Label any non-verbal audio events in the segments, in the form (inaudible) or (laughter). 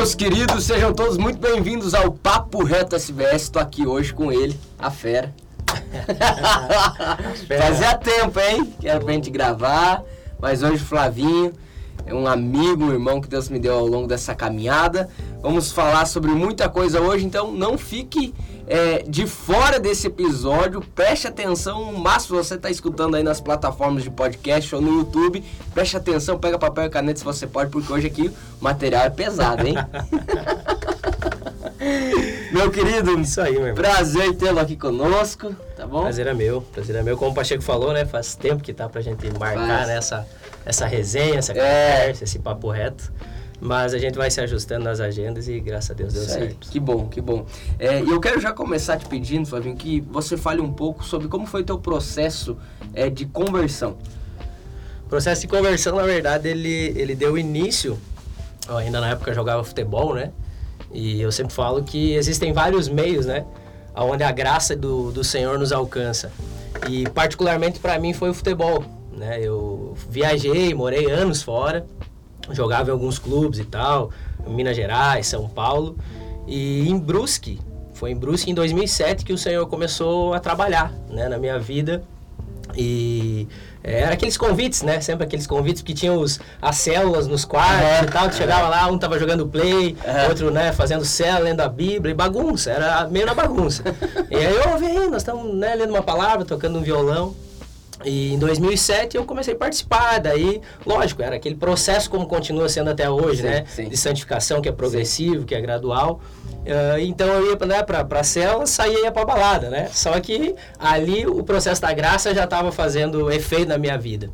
meus queridos, sejam todos muito bem-vindos ao Papo Reto SBS. Estou aqui hoje com ele, (laughs) a fera. Fazia tempo, hein? Que era pra gente gravar, mas hoje o Flavinho é um amigo, um irmão que Deus me deu ao longo dessa caminhada. Vamos falar sobre muita coisa hoje, então não fique é, de fora desse episódio, preste atenção, mas se você está escutando aí nas plataformas de podcast ou no YouTube, preste atenção, pega papel e caneta se você pode, porque hoje aqui o material é pesado, hein? (laughs) meu querido, Isso aí, meu irmão. prazer tê-lo aqui conosco, tá bom? Prazer é meu, prazer é meu. Como o Pacheco falou, né? Faz tempo que tá pra gente marcar Faz. né, essa, essa resenha, essa É. conversa, esse papo reto. Mas a gente vai se ajustando nas agendas e graças a Deus deu aí, certo. Que bom, que bom. É, E eu quero já começar te pedindo, Flavinho, que você fale um pouco sobre como foi o teu processo é, de conversão. O processo de conversão, na verdade, ele, ele deu início, eu ainda na época jogava futebol, né? E eu sempre falo que existem vários meios, né? Onde a graça do, do Senhor nos alcança. E particularmente para mim foi o futebol, né? Eu viajei, morei anos fora, jogava em alguns clubes e tal, Minas Gerais, São Paulo. E em Brusque, foi em Brusque em 2007 que o Senhor começou a trabalhar, né, na minha vida. E é, era aqueles convites, né? Sempre aqueles convites que tinham os, as células nos quartos É, e tal. Tu chegava lá, um tava jogando play, É. outro, né, fazendo célula, lendo a Bíblia e bagunça. Era meio na bagunça. (laughs) e aí eu ouvi, aí, nós estamos né, lendo uma palavra, tocando um violão. E em 2007 eu comecei a participar, daí, lógico, era aquele processo como continua sendo até hoje, Sim, né? sim. De santificação, que é progressivo, que é gradual. Ah, então eu ia né, pra, pra cela, saía e ia pra balada, né? Só que ali o processo da graça já estava fazendo efeito na minha vida.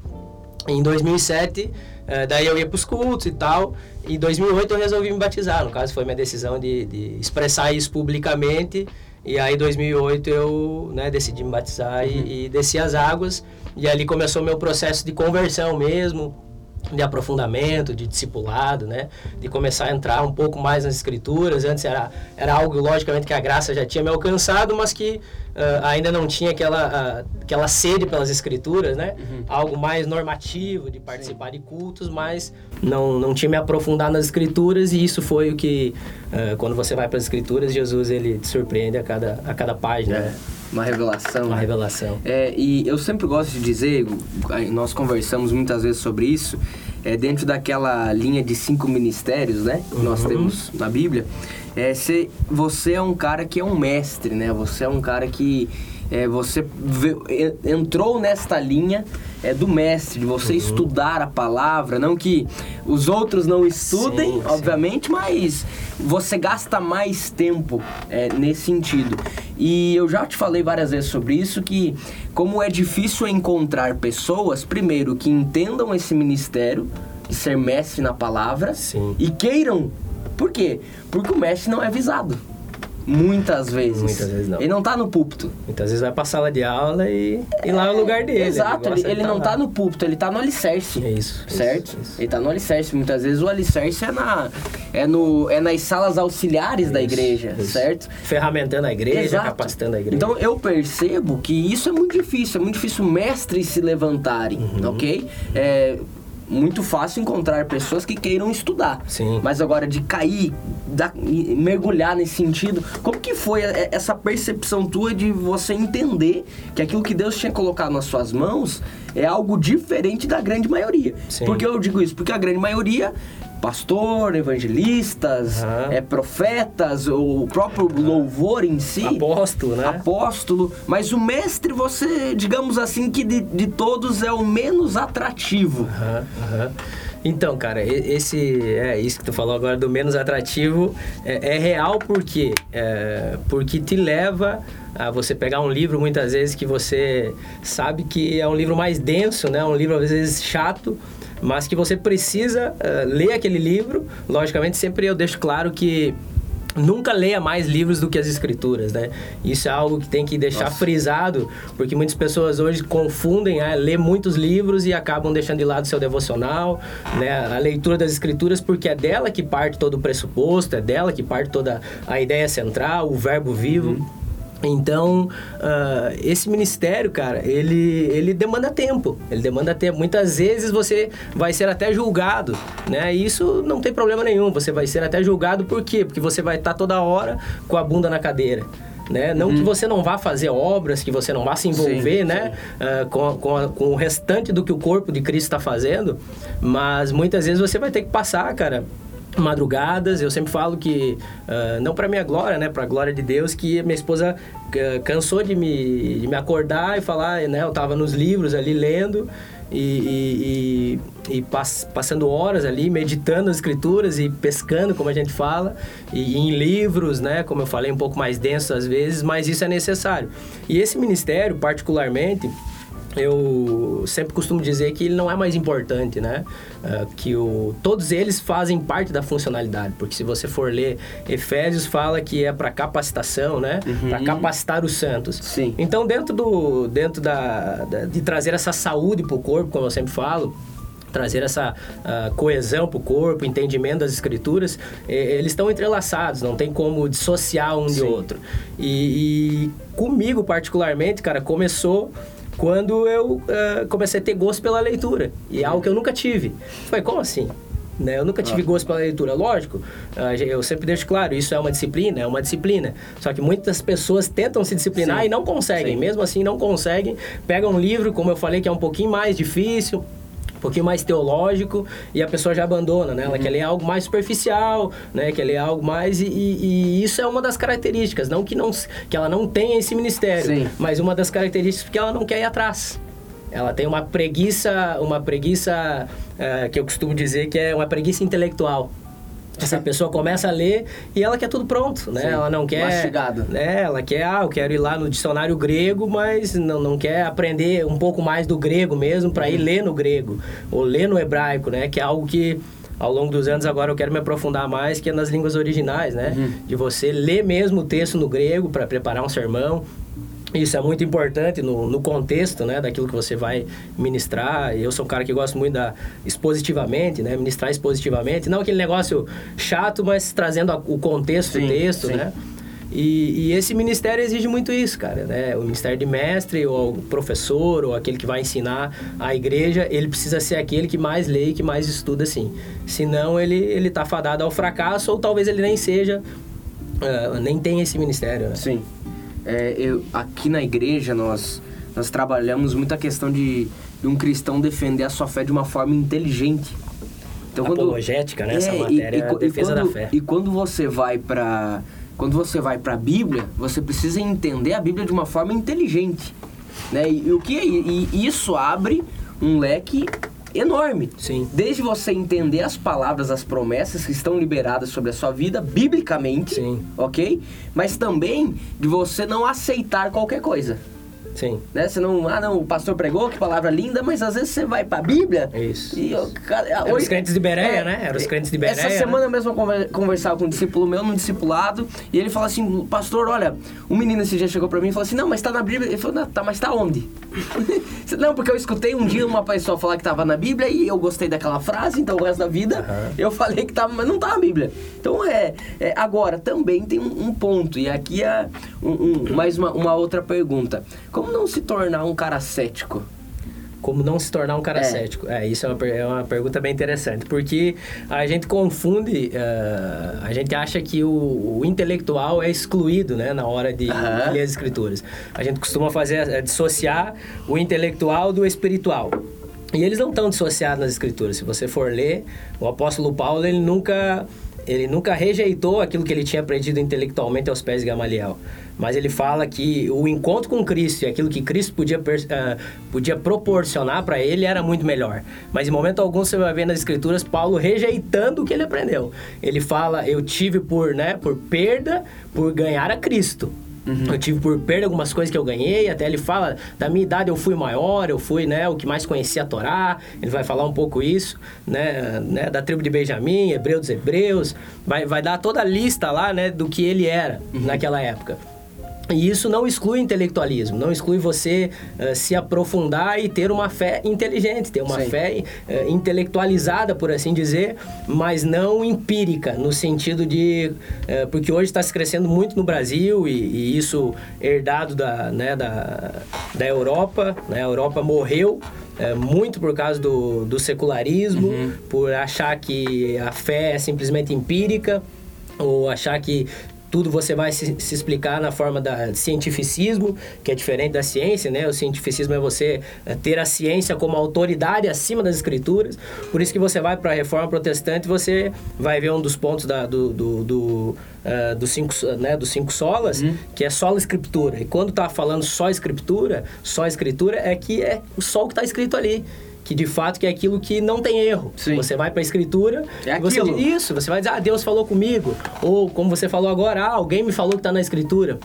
Em 2007, eh, daí eu ia para os cultos e tal. Em 2008 eu resolvi me batizar. No caso, foi minha decisão de, de expressar isso publicamente. E aí, em 2008, eu né, decidi me batizar e, e desci as águas. E ali começou o meu processo de conversão mesmo, de aprofundamento, de discipulado, né? De começar a entrar um pouco mais nas escrituras. Antes era, era algo, logicamente, que a graça já tinha me alcançado, mas que ah, ainda não tinha aquela, ah, aquela sede pelas escrituras, né? Algo mais normativo, de participar de cultos, mas não, não tinha me aprofundado nas escrituras e isso foi o que, ah, quando você vai para as escrituras, Jesus, ele te surpreende a cada, a cada página, né? Uma revelação. Uma né? revelação. É, e eu sempre gosto de dizer, nós conversamos muitas vezes sobre isso, é, dentro daquela linha de cinco ministérios, né? Que nós Uhum. temos na Bíblia. É, se, você é um cara que é um mestre, né? Você é um cara que é, você vê- en- entrou nesta linha é, do mestre, de você Uhum. estudar a palavra, não que os outros não estudem, Sim, sim. obviamente, mas você gasta mais tempo é, nesse sentido. E eu já te falei várias vezes sobre isso, que como é difícil encontrar pessoas, primeiro, que entendam esse ministério, de ser mestre na palavra, Sim. e queiram. Por quê? Porque o mestre não é visado. Muitas vezes. Muitas vezes não. Ele não tá no púlpito. Muitas vezes vai pra sala de aula e, e lá é o lugar dele. Exato, ele, de ele não lá. tá no púlpito, ele tá no alicerce. É isso. Certo? isso, isso. Ele tá no alicerce. Muitas vezes o alicerce é, na, é, no, é nas salas auxiliares da Isso, igreja, isso. certo? Ferramentando a igreja, Exato. capacitando a igreja. Então eu percebo que isso é muito difícil, é muito difícil mestres se levantarem, Uhum. ok? É muito fácil encontrar pessoas que queiram estudar. Sim. Mas agora de cair, da- mergulhar nesse sentido, como que foi essa percepção tua de você entender que aquilo que Deus tinha colocado nas suas mãos é algo diferente da grande maioria? Sim. Por que eu digo isso? Porque a grande maioria pastor, evangelistas, Aham. é, profetas, o próprio louvor em si Apóstolo, né? apóstolo, mas o mestre, você, digamos assim, que de, de todos é o menos atrativo. Aham, aham. Então, cara, esse é isso que tu falou agora do menos atrativo é, é real porque é, porque te leva a você pegar um livro muitas vezes que você sabe que é um livro mais denso, né? Um livro às vezes chato, mas que você precisa eh, ler aquele livro. Logicamente, sempre eu deixo claro que nunca leia mais livros do que as escrituras, né? Isso é algo que tem que deixar Nossa. frisado, porque muitas pessoas hoje confundem, ah, lê muitos livros e acabam deixando de lado seu devocional, né? A leitura das escrituras, porque é dela que parte todo o pressuposto, é dela que parte toda a ideia central, o verbo vivo. Então, uh, esse ministério, cara, ele, ele demanda tempo. Ele demanda tempo. Muitas vezes você vai ser até julgado, né? E isso não tem problema nenhum. Você vai ser até julgado por quê? Porque você vai estar toda hora com a bunda na cadeira. Né? Não uhum. que você não vá fazer obras, que você não vá se envolver sim, né? Sim. Uh, com, com, a, com, o restante do que o corpo de Cristo está fazendo, mas muitas vezes você vai ter que passar, cara, madrugadas. Eu sempre falo que, uh, não para minha glória, né? Para a glória de Deus, que minha esposa uh, cansou de me, de me acordar e falar, né? Eu estava nos livros ali lendo e, e, e, e pass, passando horas ali, meditando as escrituras e pescando, como a gente fala, e, em livros, né? Como eu falei, um pouco mais denso às vezes, mas isso é necessário. E esse ministério, particularmente, eu sempre costumo dizer que ele não é mais importante, né? Uh, que o, todos eles fazem parte da funcionalidade, porque se você for ler Efésios fala que é para capacitação, né? Uhum. Para capacitar os santos. Sim. Então dentro do dentro da, da de trazer essa saúde para o corpo, como eu sempre falo, trazer essa uh, coesão para o corpo, entendimento das escrituras, eles estão entrelaçados, não tem como dissociar um Sim. de outro. E, e comigo particularmente, cara, começou quando eu uh, comecei a ter gosto pela leitura. E é algo que eu nunca tive. Foi como assim? Né? Eu nunca tive gosto pela leitura. Lógico, uh, eu sempre deixo claro, isso é uma disciplina, é uma disciplina. Só que muitas pessoas tentam se disciplinar Sim. e não conseguem. Sim. Mesmo assim, não conseguem. Pegam um livro, como eu falei, que é um pouquinho mais difícil um pouquinho mais teológico e a pessoa já abandona, né? Ela uhum. quer ler algo mais superficial, né? Quer ler algo mais e, e, e, isso é uma das características, não que não que ela não tenha esse ministério, Sim. mas uma das características que ela não quer ir atrás. Ela tem uma preguiça, uma preguiça uh, que eu costumo dizer que é uma preguiça intelectual. Essa pessoa começa a ler e ela quer tudo pronto, né? Sim, ela não quer... Mastigado. Né? Ela quer, ah, eu quero ir lá no dicionário grego, mas não, não quer aprender um pouco mais do grego mesmo para ir uhum. ler no grego. Ou ler no hebraico, né? Que é algo que ao longo dos anos agora eu quero me aprofundar mais, que é nas línguas originais, né? Uhum. De você ler mesmo o texto no grego para preparar um sermão, isso é muito importante no, no, contexto, né, daquilo que você vai ministrar. Eu sou um cara que gosto muito da expositivamente, né, ministrar expositivamente, não aquele negócio chato, mas trazendo a, o contexto sim, do texto, sim. né? E, e, esse ministério exige muito isso, cara, né? O ministério de mestre, ou professor, ou aquele que vai ensinar a igreja, ele precisa ser aquele que mais lê e que mais estuda, assim. Senão ele, ele tá fadado ao fracasso, ou talvez ele nem seja, uh, nem tenha esse ministério, né? Sim. É, eu, aqui na igreja nós, nós trabalhamos muito a questão de, de, um cristão defender a sua fé de uma forma inteligente. Então, Apologética, quando, né? Essa é, matéria e, é a defesa quando, da fé. E quando você vai para quando você vai para a Bíblia, você precisa entender a Bíblia de uma forma inteligente, né? E, e o que é, e, e isso abre um leque enorme. Sim. Desde você entender as palavras, as promessas que estão liberadas sobre a sua vida, biblicamente, Sim. ok? Mas também de você não aceitar qualquer coisa. Sim. Né? Você não, ah, não, o pastor pregou, que palavra linda, mas às vezes você vai pra Bíblia. Isso. E, eu, cara, Era hoje, os crentes de Bereia, é, né? Era os crentes de Bereia. Essa semana né? mesmo eu conversava com um discípulo meu, num discipulado, e ele falou assim: Pastor, olha, um menino esse dia chegou pra mim e falou assim: Não, mas tá na Bíblia. Ele falou: Não, tá, mas tá onde? (laughs) não, porque eu escutei um dia uma pessoa falar que tava na Bíblia e eu gostei daquela frase, então o resto da vida uhum. eu falei que tava, mas não tá na Bíblia. Então é. é agora, também tem um, um ponto, e aqui é um, um, mais uma, uma outra pergunta: Como não se tornar um cara cético? Como não se tornar um cara é. cético? É, isso é uma, é uma pergunta bem interessante, porque a gente confunde, uh, a gente acha que o, o, intelectual é excluído, né, na hora de uhum. ler as escrituras. A gente costuma fazer, é, dissociar o intelectual do espiritual. E eles não estão dissociados nas escrituras. Se você for ler, o apóstolo Paulo, ele nunca ele nunca rejeitou aquilo que ele tinha aprendido intelectualmente aos pés de Gamaliel. Mas ele fala que o encontro com Cristo e aquilo que Cristo podia, uh, podia proporcionar para ele era muito melhor. Mas em momento algum você vai ver nas escrituras Paulo rejeitando o que ele aprendeu. Ele fala, eu tive por, né, por perda, por ganhar a Cristo. Uhum. Eu tive por perda algumas coisas que eu ganhei, até ele fala, da minha idade eu fui maior, eu fui, né, o que mais conhecia a Torá, ele vai falar um pouco isso, né, né da tribo de Benjamim, hebreu dos hebreus, vai, vai dar toda a lista lá, né, do que ele era uhum. naquela época. E isso não exclui intelectualismo, não exclui você uh, se aprofundar e ter uma fé inteligente, ter uma Sim. fé uh, intelectualizada, por assim dizer, mas não empírica, no sentido de. Uh, porque hoje está se crescendo muito no Brasil e, e, isso herdado da, né, da, da Europa, né? a Europa morreu. muito por causa do, do secularismo, uhum. por achar que a fé é simplesmente empírica, ou achar que tudo você vai se, se, explicar na forma da cientificismo, que é diferente da ciência, né? O cientificismo é você é, ter a ciência como autoridade acima das escrituras. Por isso que você vai para a reforma protestante, você vai ver um dos pontos da, do, do, do uh, dos cinco, né, dos cinco solas, uhum. que é só a escritura. E quando tá falando só escritura, só escritura é que é o sol que está escrito ali que de fato que é aquilo que não tem erro. Sim. Você vai para a escritura, é você isso, você vai dizer, ah, Deus falou comigo, ou como você falou agora, ah, alguém me falou que está na escritura.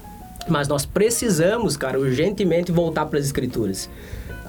Mas nós precisamos, cara, urgentemente voltar para as escrituras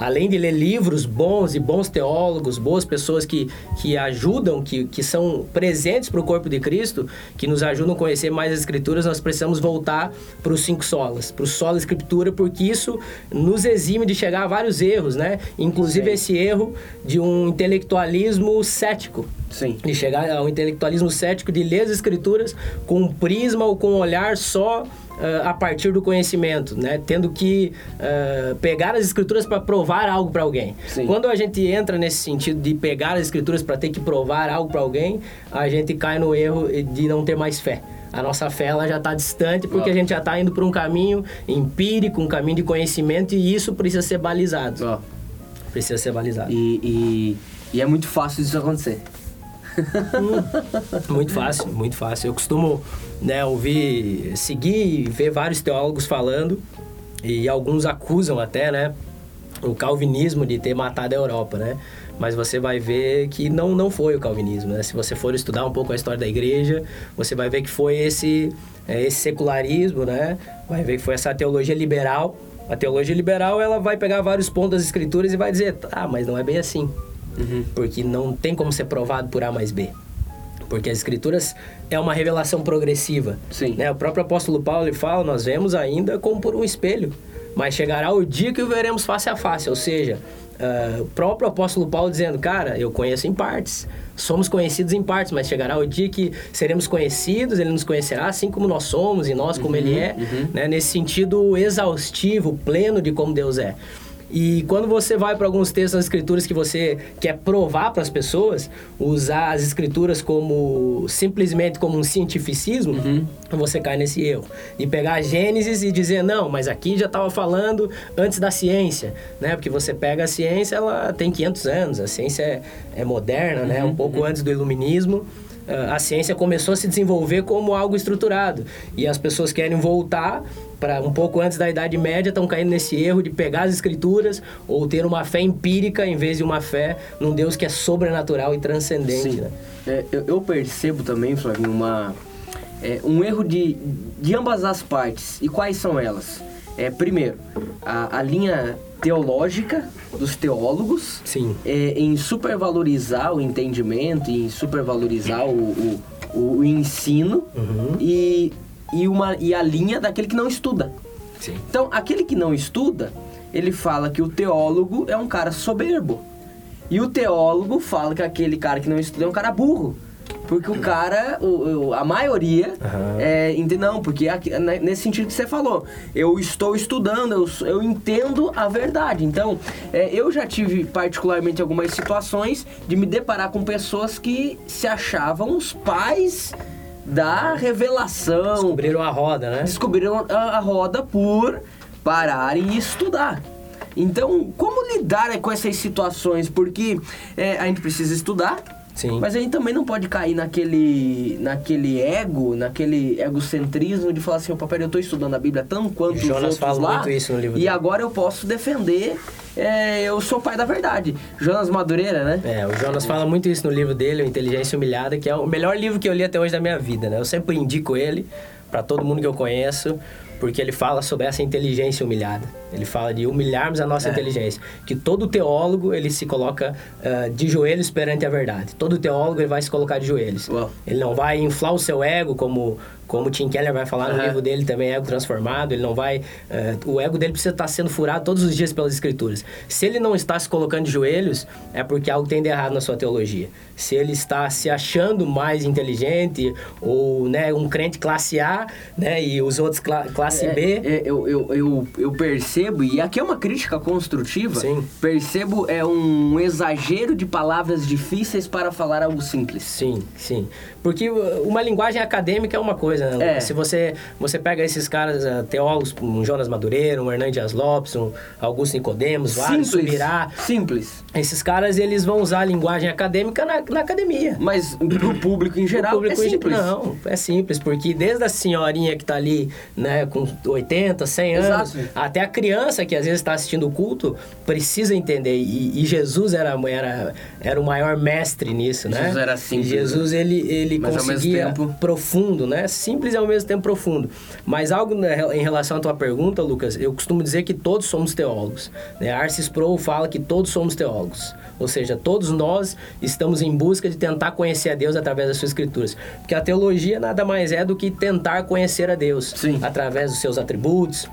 além de ler livros bons e bons teólogos, boas pessoas que, que ajudam, que, que são presentes para o corpo de Cristo, que nos ajudam a conhecer mais as Escrituras, nós precisamos voltar para os cinco solas, para o solo Escritura, porque isso nos exime de chegar a vários erros, né? Inclusive Sim. esse erro de um intelectualismo cético. Sim. De chegar ao intelectualismo cético, de ler as Escrituras com um prisma ou com um olhar só uh, a partir do conhecimento, né? Tendo que uh, pegar as escrituras para provar algo para alguém. Sim. Quando a gente entra nesse sentido de pegar as escrituras para ter que provar algo para alguém, a gente cai no erro de não ter mais fé. A nossa fé ela já está distante porque a gente já está indo para um caminho empírico, um caminho de conhecimento e isso precisa ser balizado. Oh. Precisa ser balizado. E, e, e é muito fácil isso acontecer. (laughs) Muito fácil, muito fácil. Eu costumo né, ouvir, seguir e ver vários teólogos falando, e alguns acusam até, né, o calvinismo de ter matado a Europa, né? Mas você vai ver que não, não foi o calvinismo, né? Se você for estudar um pouco a história da igreja, você vai ver que foi esse, é, esse secularismo, né? Vai ver que foi essa teologia liberal. A teologia liberal, ela vai pegar vários pontos das escrituras e vai dizer, ah, mas não é bem assim. Uhum. Porque não tem como ser provado por A mais B. Porque as escrituras é uma revelação progressiva. Sim. Né? O próprio apóstolo Paulo ele fala, nós vemos ainda como por um espelho. Mas chegará o dia que o veremos face a face. Ou seja, uh, o próprio apóstolo Paulo dizendo, cara, eu conheço em partes. Somos conhecidos em partes, mas chegará o dia que seremos conhecidos, ele nos conhecerá assim como nós somos e nós como uhum, ele é. Uhum. Né? Nesse sentido exaustivo, pleno de como Deus é. E quando você vai para alguns textos das escrituras que você quer provar para as pessoas, usar as escrituras como simplesmente como um cientificismo, uhum. você cai nesse erro. E pegar Gênesis e dizer, não, mas aqui já estava falando antes da ciência, né? Porque você pega a ciência, ela tem 500 anos, a ciência é, é moderna, uhum. né? Um pouco uhum. antes do iluminismo a ciência começou a se desenvolver como algo estruturado. E as pessoas querem voltar para um pouco antes da Idade Média, estão caindo nesse erro de pegar as escrituras ou ter uma fé empírica em vez de uma fé num Deus que é sobrenatural e transcendente. Né? É, eu, eu, percebo também, Flavinho, uma, é, um erro de, de ambas as partes. E quais são elas? É, primeiro, a, a linha teológica dos teólogos Sim. É, em supervalorizar o entendimento, em supervalorizar o, o, o ensino uhum. e, e, uma, e a linha daquele que não estuda. Sim. Então, aquele que não estuda, ele fala que o teólogo é um cara soberbo. E o teólogo fala que aquele cara que não estuda é um cara burro. Porque o cara, o, o, a maioria, uhum. é, não, porque aqui, né, nesse sentido que você falou, eu estou estudando, eu, eu entendo a verdade. Então, é, eu já tive particularmente algumas situações de me deparar com pessoas que se achavam os pais da revelação. Descobriram a roda, né? Descobriram a, a roda por parar e estudar. Então, como lidar com essas situações? Porque é, a gente precisa estudar, Sim. Mas a gente também não pode cair naquele, naquele ego, naquele egocentrismo de falar assim, opa, peraí, eu estou estudando a Bíblia tanto quanto Jonas os fala lá, muito isso no livro e dele. agora eu posso defender, é, eu sou pai da verdade. Jonas Madureira, né? É, o Jonas fala muito isso no livro dele, o Inteligência Humilhada, que é o melhor livro que eu li até hoje da minha vida, né? Eu sempre indico ele para todo mundo que eu conheço, porque ele fala sobre essa inteligência humilhada. Ele fala de humilharmos a nossa é. inteligência. Que todo teólogo, ele se coloca uh, de joelhos perante a verdade. Todo teólogo, ele vai se colocar de joelhos. Uau. Ele não vai inflar o seu ego como, como Tim Keller vai falar no Aham. livro dele também, ego transformado, ele não vai... eh, o ego dele precisa estar sendo furado todos os dias pelas escrituras. Se ele não está se colocando de joelhos, é porque algo tem de errado na sua teologia. Se ele está se achando mais inteligente, ou né, um crente classe A, né, e os outros cla- classe B... É, é, eu, eu, eu, eu percebo, e aqui é uma crítica construtiva, Sim. percebo é um exagero de palavras difíceis para falar algo simples. Sim, sim. Porque uma linguagem acadêmica é uma coisa, né? É. Se você, você pega esses caras, uh, teólogos, um Jonas Madureira, um Hernandes Lopes, um Augusto Nicodemos, vários, Subirá... Simples. Esses caras, eles vão usar a linguagem acadêmica na, na academia. Mas pro público em geral público é em- simples. Não, é simples, porque desde a senhorinha que tá ali, né, com 80, 100 anos, Exato. até a criança que às vezes está assistindo o culto, precisa entender. E, e Jesus era, era, era o maior mestre nisso, né? Jesus era simples, E Jesus, ele, ele Mas, ao mesmo conseguia tempo- profundo, né? Simples e ao mesmo tempo profundo. Mas algo né, em relação à tua pergunta, Lucas, eu costumo dizer que todos somos teólogos. Né? Arcis Pro fala que todos somos teólogos. Ou seja, todos nós estamos em busca de tentar conhecer a Deus através das suas escrituras. Porque a teologia nada mais é do que tentar conhecer a Deus Sim. através dos seus atributos,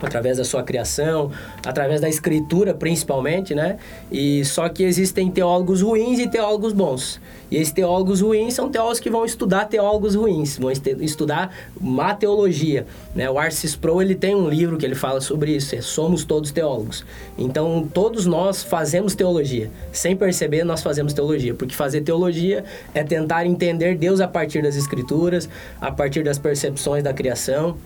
através da sua criação, através da escritura principalmente, né? E só que existem teólogos ruins e teólogos bons. E esses teólogos ruins são teólogos que vão estudar teólogos ruins, vão estudar má teologia, né? O Arcis Pro, ele tem um livro que ele fala sobre isso, é Somos Todos Teólogos. Então, todos nós fazemos teologia. Sem perceber, nós fazemos teologia, porque fazer teologia é tentar entender Deus a partir das escrituras, a partir das percepções da criação,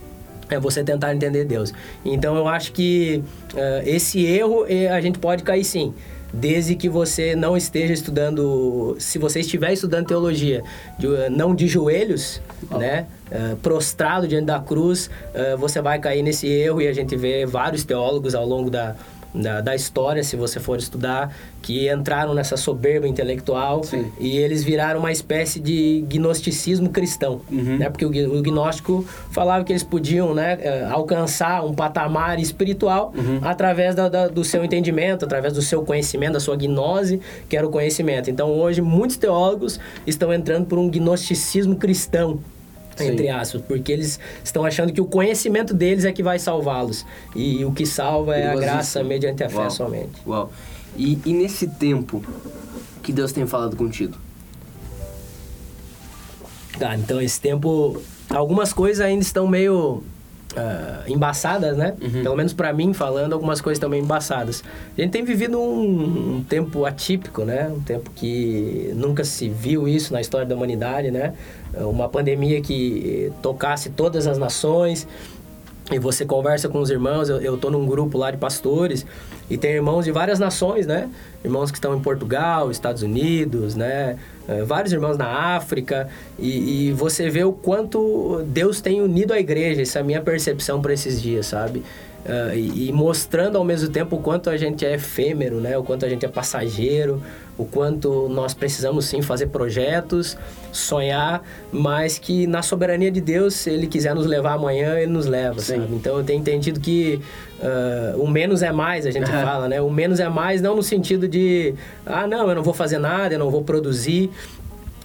é você tentar entender Deus. Então eu acho que eh, esse erro eh, a gente pode cair sim. Desde que você não esteja estudando, se você estiver estudando teologia, de, eh, não de joelhos, né, eh, prostrado diante da cruz, eh, você vai cair nesse erro e a gente vê vários teólogos ao longo da, da, da história, se você for estudar, que entraram nessa soberba intelectual Sim. e eles viraram uma espécie de gnosticismo cristão, Uhum. né? Porque o, o gnóstico falava que eles podiam, né, eh, alcançar um patamar espiritual Uhum. através da- da- do seu entendimento, através do seu conhecimento, da sua gnose, que era o conhecimento. Então, hoje, muitos teólogos estão entrando por um gnosticismo cristão, Sim. entre aspas, porque eles estão achando que o conhecimento deles é que vai salvá-los. E o que salva é a graça mediante a fé Uau. somente. Uau. E, e nesse tempo que Deus tem falado contigo? Tá, então esse tempo, algumas coisas ainda estão meio ah, embaçadas, né? Uhum. Pelo menos pra mim falando, algumas coisas também embaçadas. A gente tem vivido um, um tempo atípico, né? Um tempo que nunca se viu isso na história da humanidade, né? Uma pandemia que tocasse todas as nações. E você conversa com os irmãos, eu, eu tô num grupo lá de pastores e tem irmãos de várias nações, né? Irmãos que estão em Portugal, Estados Unidos, né? Eh, vários irmãos na África e, e você vê o quanto Deus tem unido a igreja, essa é a minha percepção para esses dias, sabe? Ah, e, e mostrando ao mesmo tempo o quanto a gente é efêmero, né? O quanto a gente é passageiro, o quanto nós precisamos sim fazer projetos, sonhar, mas que na soberania de Deus, se Ele quiser nos levar amanhã, Ele nos leva, Sim. sabe? Então eu tenho entendido que ah, o menos é mais, a gente fala, né? O menos é mais não no sentido de, ah, não, eu não vou fazer nada, eu não vou produzir,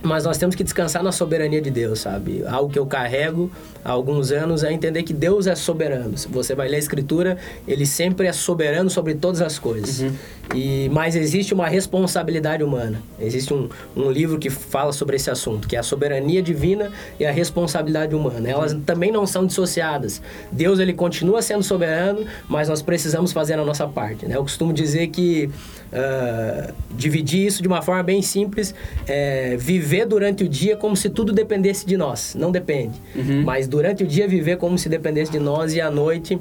mas nós temos que descansar na soberania de Deus, sabe? Algo que eu carrego há alguns anos é entender que Deus é soberano. Se você vai ler a Escritura, ele sempre é soberano sobre todas as coisas. Uhum. E, mas existe uma responsabilidade humana. Existe um, um livro que fala sobre esse assunto, que é a soberania divina e a responsabilidade humana. Elas também não são dissociadas. Deus ele continua sendo soberano, mas nós precisamos fazer a nossa parte. Né? Eu costumo dizer que ah, dividir isso de uma forma bem simples é viver durante o dia como se tudo dependesse de nós. Não depende. Mas durante o dia viver como se dependesse de nós e à noite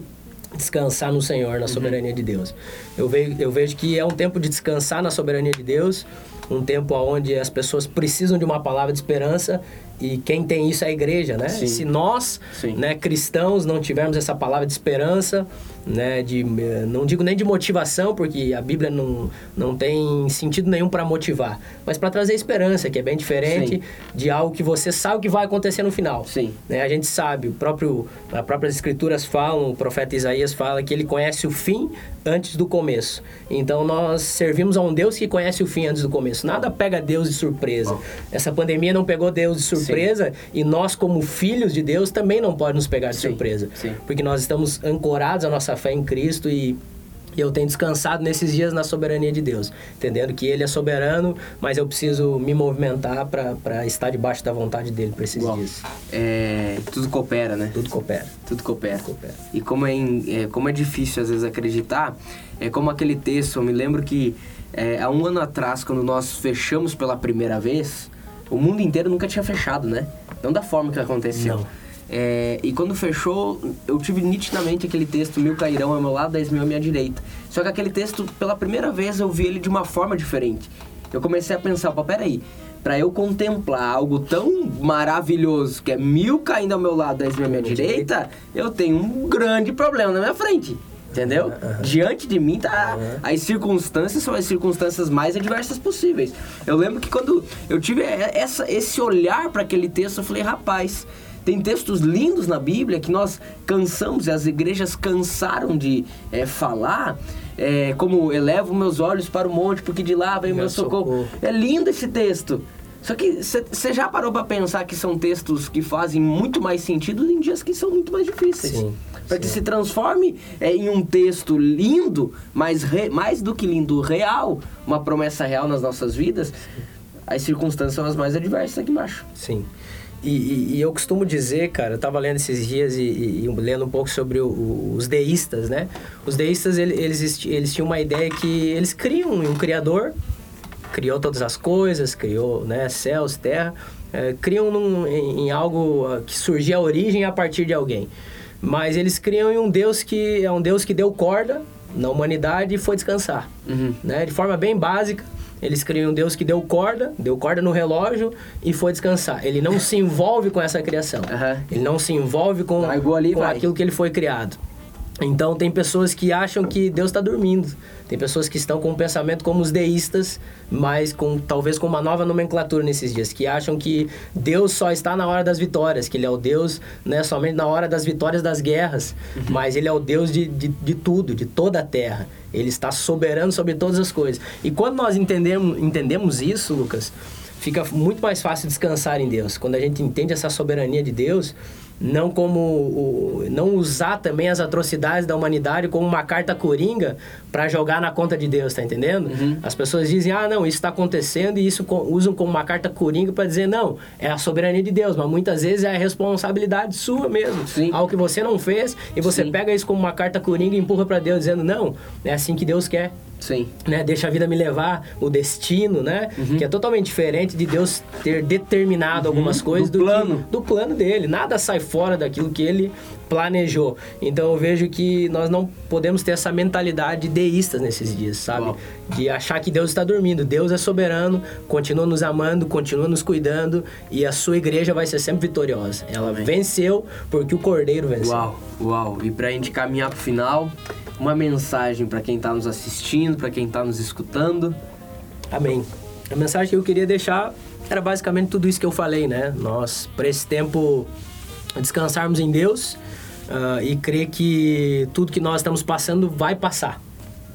descansar no Senhor, na soberania de Deus. Eu vejo, eu vejo que é um tempo de descansar na soberania de Deus, um tempo onde as pessoas precisam de uma palavra de esperança e quem tem isso é a igreja, né? Sim. Se nós, Sim. né, cristãos, não tivermos essa palavra de esperança, né, de eh, não digo nem de motivação, porque a Bíblia não, não tem sentido nenhum para motivar, mas para trazer esperança, que é bem diferente Sim. de algo que você sabe o que vai acontecer no final. Sim. Né? A gente sabe, o próprio, as próprias escrituras falam, o profeta Isaías fala que ele conhece o fim antes do começo. Então nós servimos a um Deus que conhece o fim antes do começo. Nada pega Deus de surpresa. Bom. Essa pandemia não pegou Deus de surpresa. surpresa e nós como filhos de Deus também não pode nos pegar de Sim, surpresa. sim. Porque nós estamos ancorados à nossa fé em Cristo e e eu tenho descansado nesses dias na soberania de Deus, entendendo que Ele é soberano, mas eu preciso me movimentar para estar debaixo da vontade dele para esses dias. É, tudo coopera, né? Tudo coopera. Tudo coopera. Coopera. E como é, é, como é difícil às vezes acreditar, é como aquele texto, eu me lembro que é, há um ano atrás, quando nós fechamos pela primeira vez, o mundo inteiro nunca tinha fechado, né? Não da forma que aconteceu. Não. É, e quando fechou, eu tive nitidamente aquele texto, mil cairão ao meu lado, dez mil à minha direita. Só que aquele texto, pela primeira vez, eu vi ele de uma forma diferente. Eu comecei a pensar, pô, peraí, pra eu contemplar algo tão maravilhoso, que é mil caindo ao meu lado, dez mil à minha direita, eu tenho um grande problema na minha frente. Entendeu? Diante de mim tá as circunstâncias são as circunstâncias mais adversas possíveis. Eu lembro que quando eu tive essa, esse olhar para aquele texto, eu falei, rapaz, tem textos lindos na Bíblia que nós cansamos e as igrejas cansaram de eh, falar, eh, como elevo meus olhos para o monte, porque de lá vem o meu Meu socorro. socorro. É lindo esse texto. Só que você já parou para pensar que são textos que fazem muito mais sentido em dias que são muito mais difíceis. Sim, Para que sim. se transforme é, em um texto lindo, mas re- mais do que lindo, real, uma promessa real nas nossas vidas, as circunstâncias são as mais adversas aqui embaixo. Sim. E, e- e eu costumo dizer, cara, eu tava lendo esses dias e, e- lendo um pouco sobre o- o- os deístas, né? Os deístas, ele- eles, eles tinham uma ideia que eles criam um criador, criou todas as coisas, criou né, céus, terra, eh, criam num- em, em algo ah, que surgia a origem a partir de alguém. Mas eles criam em um Deus que é um Deus que deu corda na humanidade e foi descansar Uhum. né? De forma bem básica, eles criam um Deus que deu corda, deu corda no relógio e foi descansar. Ele não se envolve com essa criação. Aham. Ele não se envolve com, Largou ali com vai. aquilo que ele foi criado. Então tem pessoas que acham que Deus está dormindo. Tem pessoas que estão com um pensamento como os deístas, mas com talvez com uma nova nomenclatura nesses dias, que acham que Deus só está na hora das vitórias, que Ele é o Deus né, somente na hora das vitórias das guerras, mas Ele é o Deus de, de, de tudo, de toda a terra. Ele está soberano sobre todas as coisas. E quando nós entendemos, entendemos isso, Lucas, fica muito mais fácil descansar em Deus. Quando a gente entende essa soberania de Deus, não como não usar também as atrocidades da humanidade como uma carta coringa para jogar na conta de Deus, tá entendendo? As pessoas dizem: "Ah, não, isso está acontecendo" e isso usam como uma carta coringa para dizer: "Não, é a soberania de Deus", mas muitas vezes é a responsabilidade sua mesmo. Sim. Algo que você não fez e você Sim. pega isso como uma carta coringa e empurra para Deus dizendo: "Não, é assim que Deus quer" Sim. né? Deixa a vida me levar, o destino, né? Uhum. Que é totalmente diferente de Deus ter determinado algumas coisas Do do, que- plano. do plano dele. Nada sai fora daquilo que ele planejou. Então eu vejo que nós não podemos ter essa mentalidade deístas nesses dias, sabe? Uau. De achar que Deus está dormindo. Deus é soberano, continua nos amando, continua nos cuidando e a sua igreja vai ser sempre vitoriosa. Ela Amém. venceu porque o Cordeiro venceu. Uau, uau. E pra gente caminhar pro final, uma mensagem pra quem tá nos assistindo, pra quem tá nos escutando. Amém. A mensagem que eu queria deixar era basicamente tudo isso que eu falei, né? Nós, para esse tempo, descansarmos em Deus ah, e crer que tudo que nós estamos passando vai passar.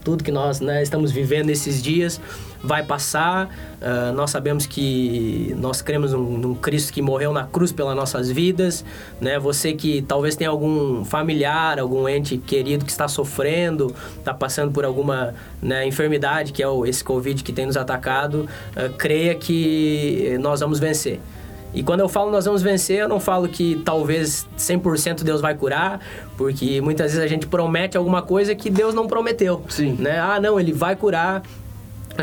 Tudo que nós né, estamos vivendo esses dias vai passar. Ah, nós sabemos que nós cremos num, num Cristo que morreu na cruz pelas nossas vidas. Né? Você que talvez tenha algum familiar, algum ente querido que está sofrendo, está passando por alguma né, enfermidade, que é o, esse Covid que tem nos atacado, ah, creia que nós vamos vencer. E quando eu falo nós vamos vencer, eu não falo que talvez 100% Deus vai curar, porque muitas vezes a gente promete alguma coisa que Deus não prometeu. Sim. Né? Ah, não, ele vai curar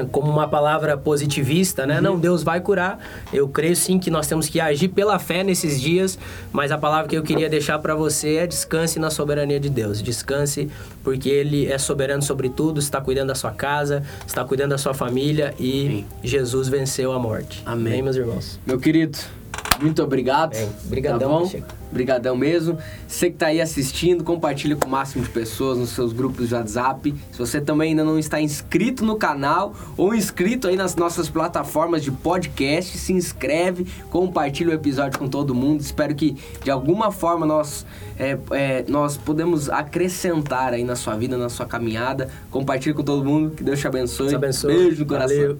como uma palavra positivista, né? Não, Deus vai curar. Eu creio sim que nós temos que agir pela fé nesses dias, mas a palavra que eu queria deixar para você é descanse na soberania de Deus. Descanse porque ele é soberano sobre tudo, está cuidando da sua casa, está cuidando da sua família e Amém. Jesus venceu a morte. Amém. meus irmãos. Meu querido, muito obrigado. Bem, brigadão, tá bom? Pacheco. Obrigadão mesmo. Você que tá aí assistindo, compartilha com o máximo de pessoas nos seus grupos de WhatsApp. Se você também ainda não está inscrito no canal ou inscrito aí nas nossas plataformas de podcast, se inscreve, compartilha o episódio com todo mundo. Espero que de alguma forma nós é, é, nós podemos acrescentar aí na sua vida, na sua caminhada. Compartilha com todo mundo. Que Deus te abençoe. Deus abençoe. Beijo no coração. Valeu.